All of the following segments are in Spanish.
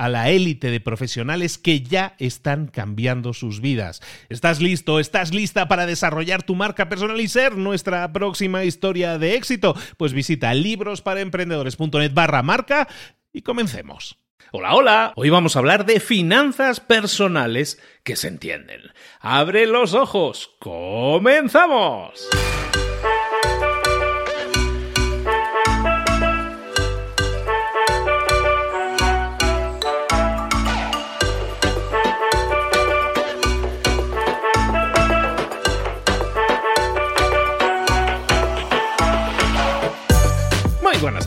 a la élite de profesionales que ya están cambiando sus vidas. ¿Estás listo? ¿Estás lista para desarrollar tu marca personal y ser nuestra próxima historia de éxito? Pues visita librosparaemprendedores.net barra marca y comencemos. Hola, hola. Hoy vamos a hablar de finanzas personales que se entienden. Abre los ojos. ¡Comenzamos!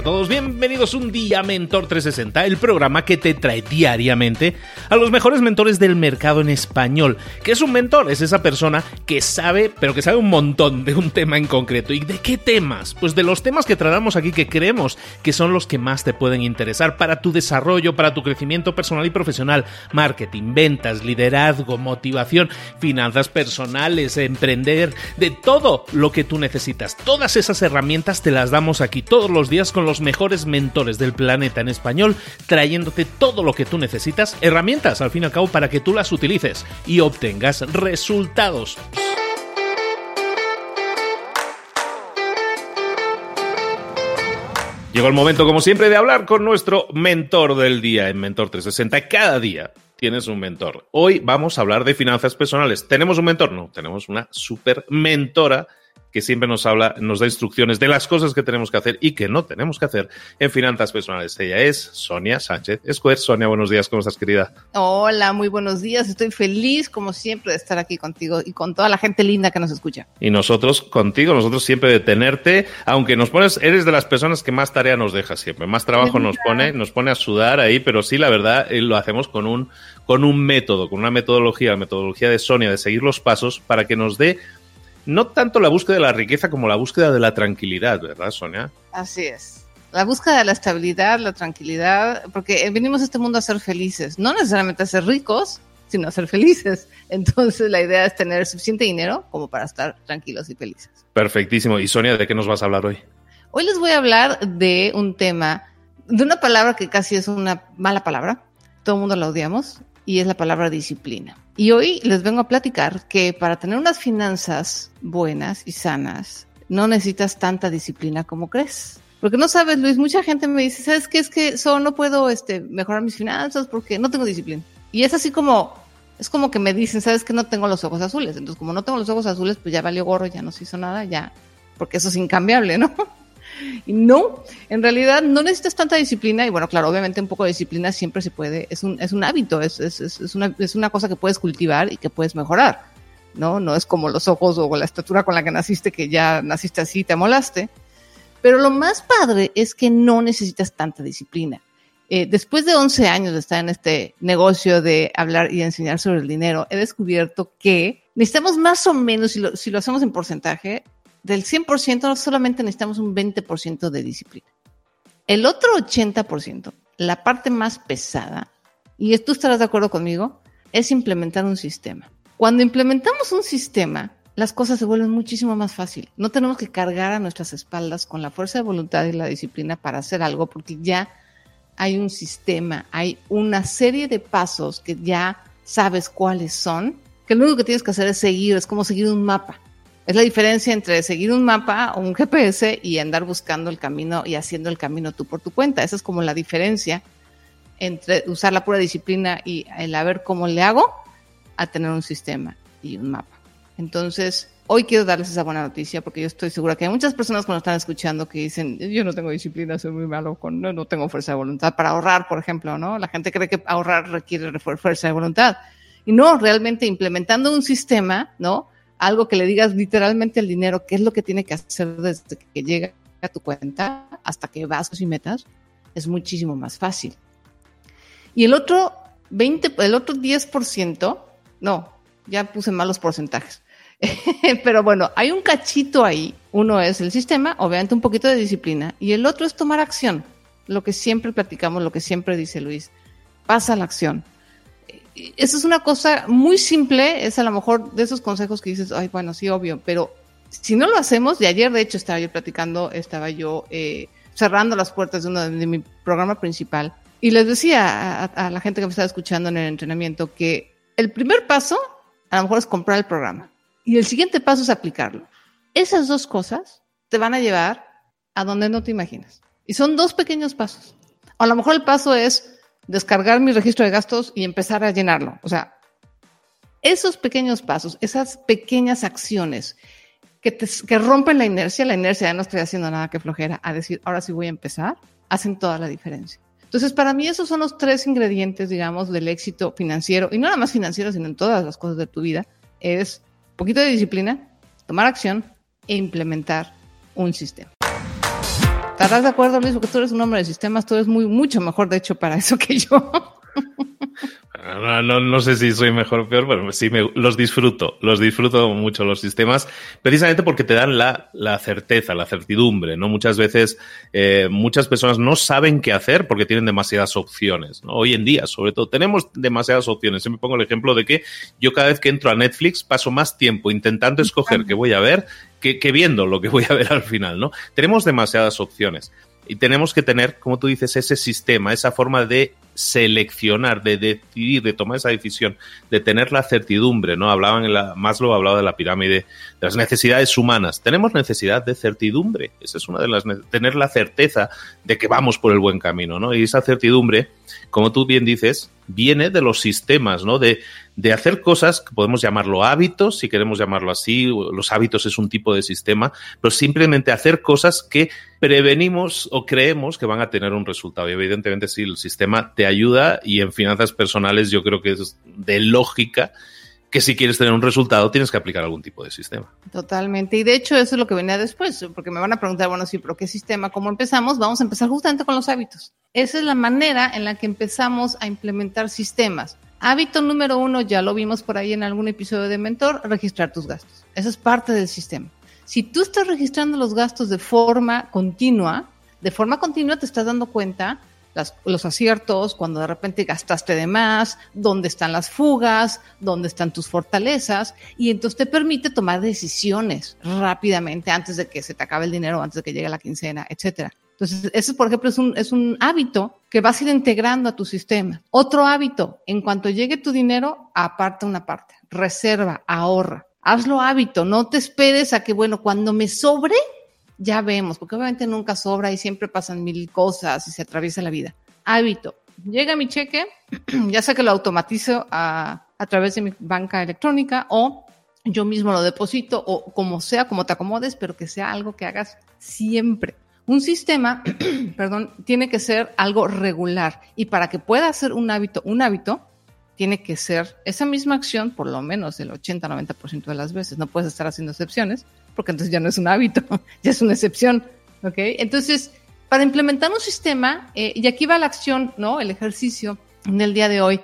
A todos, bienvenidos un día Mentor 360, el programa que te trae diariamente a los mejores mentores del mercado en español. ¿Qué es un mentor? Es esa persona que sabe, pero que sabe un montón de un tema en concreto. ¿Y de qué temas? Pues de los temas que tratamos aquí que creemos que son los que más te pueden interesar para tu desarrollo, para tu crecimiento personal y profesional, marketing, ventas, liderazgo, motivación, finanzas personales, emprender, de todo lo que tú necesitas. Todas esas herramientas te las damos aquí todos los días con los mejores mentores del planeta en español, trayéndote todo lo que tú necesitas, herramientas al fin y al cabo para que tú las utilices y obtengas resultados. Llegó el momento, como siempre, de hablar con nuestro mentor del día en Mentor 360. Cada día tienes un mentor. Hoy vamos a hablar de finanzas personales. ¿Tenemos un mentor? No, tenemos una super mentora que siempre nos habla, nos da instrucciones de las cosas que tenemos que hacer y que no tenemos que hacer en finanzas personales. Ella es Sonia Sánchez Escuer. Sonia, buenos días, ¿cómo estás, querida? Hola, muy buenos días. Estoy feliz, como siempre, de estar aquí contigo y con toda la gente linda que nos escucha. Y nosotros contigo, nosotros siempre de tenerte, aunque nos pones, eres de las personas que más tarea nos deja siempre, más trabajo nos pone, nos pone a sudar ahí, pero sí, la verdad, eh, lo hacemos con un, con un método, con una metodología, la metodología de Sonia, de seguir los pasos para que nos dé no tanto la búsqueda de la riqueza como la búsqueda de la tranquilidad, ¿verdad, Sonia? Así es. La búsqueda de la estabilidad, la tranquilidad, porque venimos a este mundo a ser felices, no necesariamente a ser ricos, sino a ser felices. Entonces la idea es tener suficiente dinero como para estar tranquilos y felices. Perfectísimo. Y Sonia, ¿de qué nos vas a hablar hoy? Hoy les voy a hablar de un tema, de una palabra que casi es una mala palabra, todo el mundo la odiamos, y es la palabra disciplina. Y hoy les vengo a platicar que para tener unas finanzas buenas y sanas, no necesitas tanta disciplina como crees. Porque no sabes, Luis, mucha gente me dice, ¿sabes qué? Es que solo no puedo este, mejorar mis finanzas porque no tengo disciplina. Y es así como, es como que me dicen, ¿sabes que no tengo los ojos azules? Entonces, como no tengo los ojos azules, pues ya valió gorro, ya no se hizo nada, ya, porque eso es incambiable, ¿no? Y no, en realidad no necesitas tanta disciplina y bueno, claro, obviamente un poco de disciplina siempre se puede, es un, es un hábito, es, es, es, una, es una cosa que puedes cultivar y que puedes mejorar, ¿no? No es como los ojos o la estatura con la que naciste, que ya naciste así y te molaste. Pero lo más padre es que no necesitas tanta disciplina. Eh, después de 11 años de estar en este negocio de hablar y enseñar sobre el dinero, he descubierto que necesitamos más o menos, si lo, si lo hacemos en porcentaje, del 100% solamente necesitamos un 20% de disciplina. El otro 80%, la parte más pesada, y tú estarás de acuerdo conmigo, es implementar un sistema. Cuando implementamos un sistema, las cosas se vuelven muchísimo más fácil. No tenemos que cargar a nuestras espaldas con la fuerza de voluntad y la disciplina para hacer algo, porque ya hay un sistema, hay una serie de pasos que ya sabes cuáles son, que lo único que tienes que hacer es seguir, es como seguir un mapa. Es la diferencia entre seguir un mapa o un GPS y andar buscando el camino y haciendo el camino tú por tu cuenta. Esa es como la diferencia entre usar la pura disciplina y el a ver cómo le hago a tener un sistema y un mapa. Entonces, hoy quiero darles esa buena noticia porque yo estoy segura que hay muchas personas que nos están escuchando que dicen, yo no tengo disciplina, soy muy malo, con, no, no tengo fuerza de voluntad para ahorrar, por ejemplo, ¿no? La gente cree que ahorrar requiere fuerza de voluntad. Y no, realmente implementando un sistema, ¿no? Algo que le digas literalmente al dinero, qué es lo que tiene que hacer desde que llega a tu cuenta hasta que vas y metas, es muchísimo más fácil. Y el otro 20, el otro 10%, no, ya puse malos porcentajes. Pero bueno, hay un cachito ahí. Uno es el sistema, obviamente un poquito de disciplina, y el otro es tomar acción. Lo que siempre platicamos, lo que siempre dice Luis, pasa la acción. Eso es una cosa muy simple, es a lo mejor de esos consejos que dices, ay, bueno, sí, obvio, pero si no lo hacemos, y ayer de hecho estaba yo platicando, estaba yo eh, cerrando las puertas de uno de, mi programa principal, y les decía a la gente que me estaba escuchando en el entrenamiento que el primer paso a lo mejor es comprar el programa y el siguiente paso es aplicarlo. Esas dos cosas te van a llevar a donde no te imaginas. Y son dos pequeños pasos. a lo mejor el paso es descargar mi registro de gastos y empezar a llenarlo. O sea, esos pequeños pasos, esas pequeñas acciones que, que rompen la inercia, la inercia de no estoy haciendo nada que flojera, a decir, ahora sí voy a empezar, hacen toda la diferencia. Entonces, para mí esos son los tres ingredientes, digamos, del éxito financiero, y no nada más financiero, sino en todas las cosas de tu vida, es poquito de disciplina, tomar acción e implementar un sistema. ¿Estarás de acuerdo, Luis? Porque tú eres un hombre de sistemas, tú eres muy, mucho mejor, de hecho, para eso que yo. No, no, sé si soy mejor o peor, pero sí me, los disfruto, los disfruto mucho los sistemas, precisamente porque te dan la, la certeza, la certidumbre, ¿no? Muchas veces, eh, muchas personas no saben qué hacer porque tienen demasiadas opciones, ¿no? Hoy en día, sobre todo, tenemos demasiadas opciones. Siempre pongo el ejemplo de que yo cada vez que entro a Netflix paso más tiempo intentando escoger qué voy a ver que, que viendo lo que voy a ver al final, ¿no? Tenemos demasiadas opciones. Y tenemos que tener, como tú dices, ese sistema, esa forma de seleccionar, de decidir, de tomar esa decisión, de tener la certidumbre, ¿no? Hablaban en la, Maslow hablaba de la pirámide de las necesidades humanas. Tenemos necesidad de certidumbre. Esa es una de las, tener la certeza de que vamos por el buen camino, ¿no? Y esa certidumbre, como tú bien dices, viene de los sistemas, ¿no? De, de hacer cosas que podemos llamarlo hábitos, si queremos llamarlo así, los hábitos es un tipo de sistema, pero simplemente hacer cosas que prevenimos o creemos que van a tener un resultado. Y evidentemente si el sistema te ayuda y en finanzas personales yo creo que es de lógica que si quieres tener un resultado tienes que aplicar algún tipo de sistema. Totalmente. Y de hecho eso es lo que venía después, porque me van a preguntar, bueno, sí, pero ¿qué sistema? ¿Cómo empezamos? Vamos a empezar justamente con los hábitos. Esa es la manera en la que empezamos a implementar sistemas. Hábito número uno, ya lo vimos por ahí en algún episodio de Mentor, registrar tus gastos. Eso es parte del sistema. Si tú estás registrando los gastos de forma continua, de forma continua te estás dando cuenta los aciertos, cuando de repente gastaste de más, dónde están las fugas, dónde están tus fortalezas, y entonces te permite tomar decisiones rápidamente antes de que se te acabe el dinero, antes de que llegue la quincena, etcétera. Entonces, ese, por ejemplo, es un, es un hábito que vas a ir integrando a tu sistema. Otro hábito, en cuanto llegue tu dinero, aparta una parte, reserva, ahorra. Hazlo hábito, no te esperes a que, bueno, cuando me sobre, ya vemos, porque obviamente nunca sobra y siempre pasan mil cosas y se atraviesa la vida. Hábito. Llega mi cheque, ya sea que lo automatizo a, a través de mi banca electrónica o yo mismo lo deposito o como sea, como te acomodes, pero que sea algo que hagas siempre. Un sistema, perdón, tiene que ser algo regular y para que pueda ser un hábito, un hábito, tiene que ser esa misma acción por lo menos el 80-90% de las veces. No puedes estar haciendo excepciones, porque entonces ya no es un hábito, ya es una excepción, ¿ok? Entonces, para implementar un sistema, eh, y aquí va la acción, ¿no? El ejercicio en el día de hoy.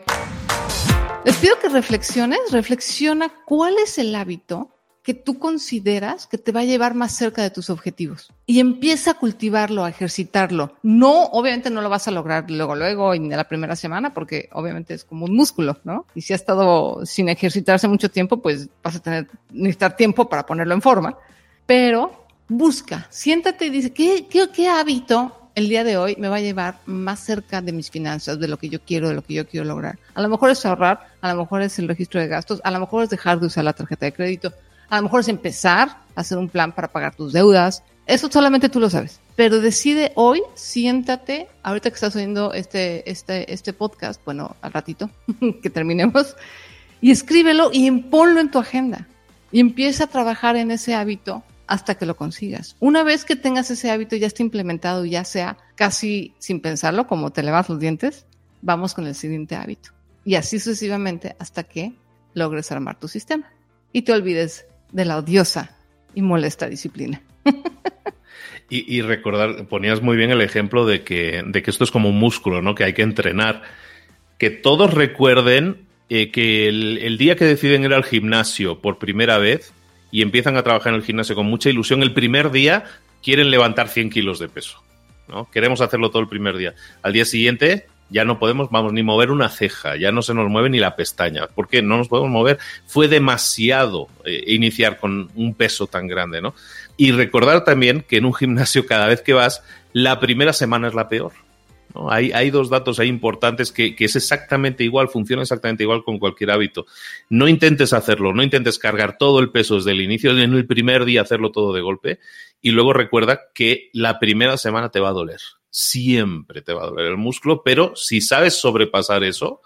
Les pido que reflexiones, reflexiona cuál es el hábito que tú consideras que te va a llevar más cerca de tus objetivos. Y empieza a cultivarlo, a ejercitarlo. No, obviamente no lo vas a lograr luego, luego, en la primera semana, porque obviamente es como un músculo, ¿no? Y si has estado sin ejercitarse mucho tiempo, pues vas a tener, necesitar tiempo para ponerlo en forma. Pero busca, siéntate y dice, ¿qué, qué, qué hábito el día de hoy me va a llevar más cerca de mis finanzas, de lo que yo quiero, de lo que yo quiero lograr. A lo mejor es ahorrar, a lo mejor es el registro de gastos, a lo mejor es dejar de usar la tarjeta de crédito, a lo mejor es empezar a hacer un plan para pagar tus deudas. Eso solamente tú lo sabes. Pero decide hoy, siéntate, ahorita que estás oyendo este, este, este podcast, bueno, al ratito que terminemos, y escríbelo y ponlo en tu agenda. Y empieza a trabajar en ese hábito hasta que lo consigas. Una vez que tengas ese hábito ya está implementado, ya sea casi sin pensarlo, como te lavas los dientes, vamos con el siguiente hábito. Y así sucesivamente hasta que logres armar tu sistema y te olvides de la odiosa y molesta disciplina. y, recordar, ponías muy bien el ejemplo de que, de que esto es como un músculo, ¿no? Que hay que entrenar. Que todos recuerden eh, que el, día que deciden ir al gimnasio por primera vez y empiezan a trabajar en el gimnasio con mucha ilusión, el primer día quieren levantar 100 kilos de peso. ¿no? Queremos hacerlo todo el primer día. Al día siguiente ya no podemos, vamos, ni mover una ceja, ya no se nos mueve ni la pestaña. ¿Por qué? No nos podemos mover. Fue demasiado eh, iniciar con un peso tan grande, ¿no? Y recordar también que en un gimnasio cada vez que vas, la primera semana es la peor. Hay, hay, dos datos ahí importantes que, que, es exactamente igual, funciona exactamente igual con cualquier hábito. No intentes hacerlo, no intentes cargar todo el peso desde el inicio, en el primer día hacerlo todo de golpe y luego recuerda que la primera semana te va a doler siempre te va a doler el músculo, pero si sabes sobrepasar eso,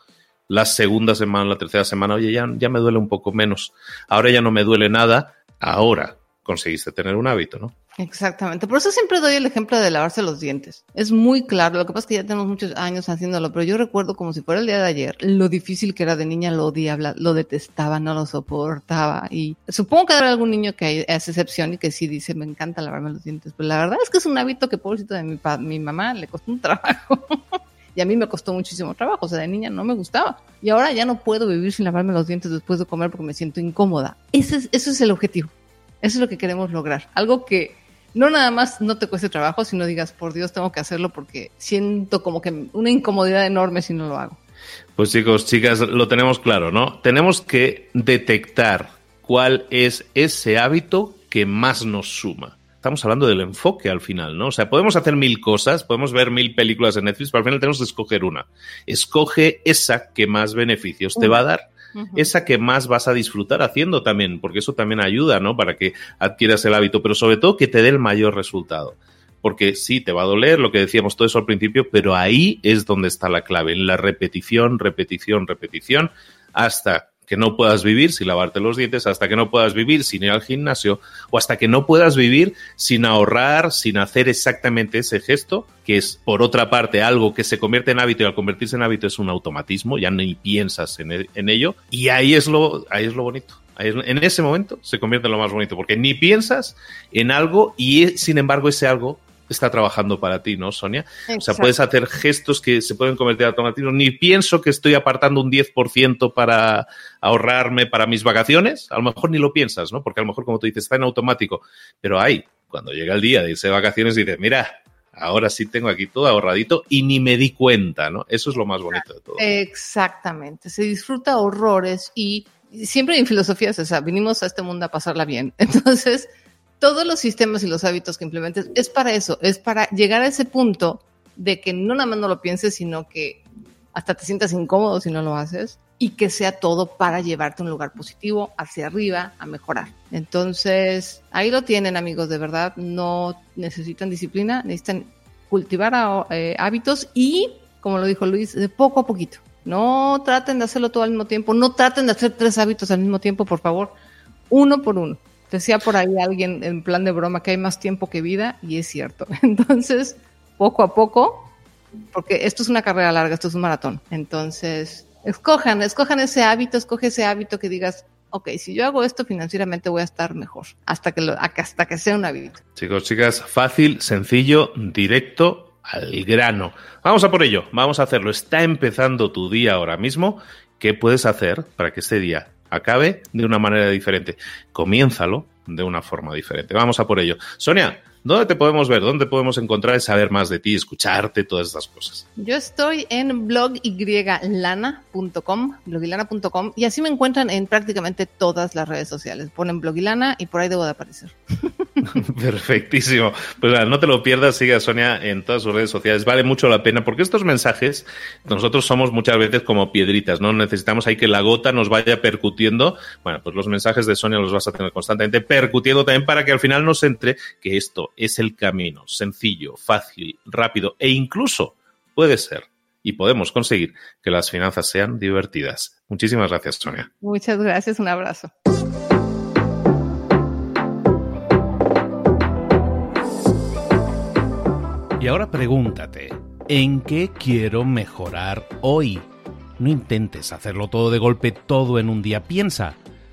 la segunda semana, la tercera semana, oye, ya, ya me duele un poco menos, ahora ya no me duele nada, ahora conseguiste tener un hábito, ¿no? Exactamente. Por eso siempre doy el ejemplo de lavarse los dientes. Es muy claro. Lo que pasa es que ya tenemos muchos años haciéndolo, pero yo recuerdo como si fuera el día de ayer lo difícil que era de niña, lo odiaba, lo detestaba, no lo soportaba. Y supongo que habrá algún niño que hace excepción y que sí dice, me encanta lavarme los dientes. Pero la verdad es que es un hábito que pobrecito de mi, mi mamá le costó un trabajo. y a mí me costó muchísimo trabajo. O sea, de niña no me gustaba. Y ahora ya no puedo vivir sin lavarme los dientes después de comer porque me siento incómoda. Ese es, ese es el objetivo. Eso es lo que queremos lograr. Algo que no nada más no te cueste trabajo, sino digas, por Dios, tengo que hacerlo porque siento como que una incomodidad enorme si no lo hago. Pues chicos, chicas, lo tenemos claro, ¿no? Tenemos que detectar cuál es ese hábito que más nos suma. Estamos hablando del enfoque al final, ¿no? O sea, podemos hacer mil cosas, podemos ver mil películas en Netflix, pero al final tenemos que escoger una. Escoge esa que más beneficios te va a dar esa que más vas a disfrutar haciendo también, porque eso también ayuda, ¿no? Para que adquieras el hábito, pero sobre todo que te dé el mayor resultado. Porque sí, te va a doler, lo que decíamos todo eso al principio, pero ahí es donde está la clave, en la repetición, repetición, repetición, hasta que no puedas vivir sin lavarte los dientes, hasta que no puedas vivir sin ir al gimnasio o hasta que no puedas vivir sin ahorrar, sin hacer exactamente ese gesto, que es por otra parte algo que se convierte en hábito y al convertirse en hábito es un automatismo, ya ni piensas en, ello y ahí es lo, ahí es lo bonito. en ese momento se convierte en lo más bonito, porque ni piensas en algo y sin embargo ese algo está trabajando para ti, ¿no, Sonia? O sea, puedes hacer gestos que se pueden convertir en automatismo. Ni pienso que estoy apartando un 10% para ahorrarme para mis vacaciones. A lo mejor ni lo piensas, ¿no? Porque a lo mejor, como tú dices, está en automático. Pero ahí, cuando llega el día de irse de vacaciones, dices, mira, ahora sí tengo aquí todo ahorradito y ni me di cuenta, ¿no? Eso es lo más bonito de todo. Exactamente. Se disfruta horrores y siempre en filosofía o sea, vinimos a este mundo a pasarla bien. Entonces, todos los sistemas y los hábitos que implementes es para eso, es para llegar a ese punto de que no nada más no lo pienses, sino que hasta te sientas incómodo si no lo haces y que sea todo para llevarte a un lugar positivo, hacia arriba, a mejorar. Entonces, ahí lo tienen amigos, de verdad, no necesitan disciplina, necesitan cultivar eh, hábitos y, como lo dijo Luis, de poco a poquito. No traten de hacerlo todo al mismo tiempo, no traten de hacer tres hábitos al mismo tiempo, por favor, uno por uno. Decía por ahí alguien en plan de broma que hay más tiempo que vida y es cierto. Entonces, poco a poco, porque esto es una carrera larga, esto es un maratón. Entonces, escojan, escojan ese hábito, escoge ese hábito que digas, ok, si yo hago esto financieramente voy a estar mejor, hasta que, lo, hasta que sea un hábito. Chicos, chicas, fácil, sencillo, directo, al grano. Vamos a por ello, vamos a hacerlo. Está empezando tu día ahora mismo. ¿Qué puedes hacer para que este día acabe de una manera diferente. Comiénzalo de una forma diferente. Vamos a por ello. Sonia, ¿Dónde te podemos ver? ¿Dónde podemos encontrar y saber más de ti, escucharte, todas estas cosas? Yo estoy en blogylana.com, blogylana.com, y así me encuentran en prácticamente todas las redes sociales. Ponen blogylana y por ahí debo de aparecer. Perfectísimo. Pues nada, no te lo pierdas, sigue a Sonia en todas sus redes sociales. Vale mucho la pena porque estos mensajes, nosotros somos muchas veces como piedritas, ¿no? Necesitamos ahí que la gota nos vaya percutiendo. Bueno, pues los mensajes de Sonia los vas a tener constantemente percutiendo también para que al final nos entre que esto es el camino sencillo, fácil, rápido e incluso puede ser y podemos conseguir que las finanzas sean divertidas. Muchísimas gracias, Sonia. Muchas gracias, un abrazo. Y ahora pregúntate, ¿en qué quiero mejorar hoy? No intentes hacerlo todo de golpe, todo en un día. Piensa,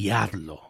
y.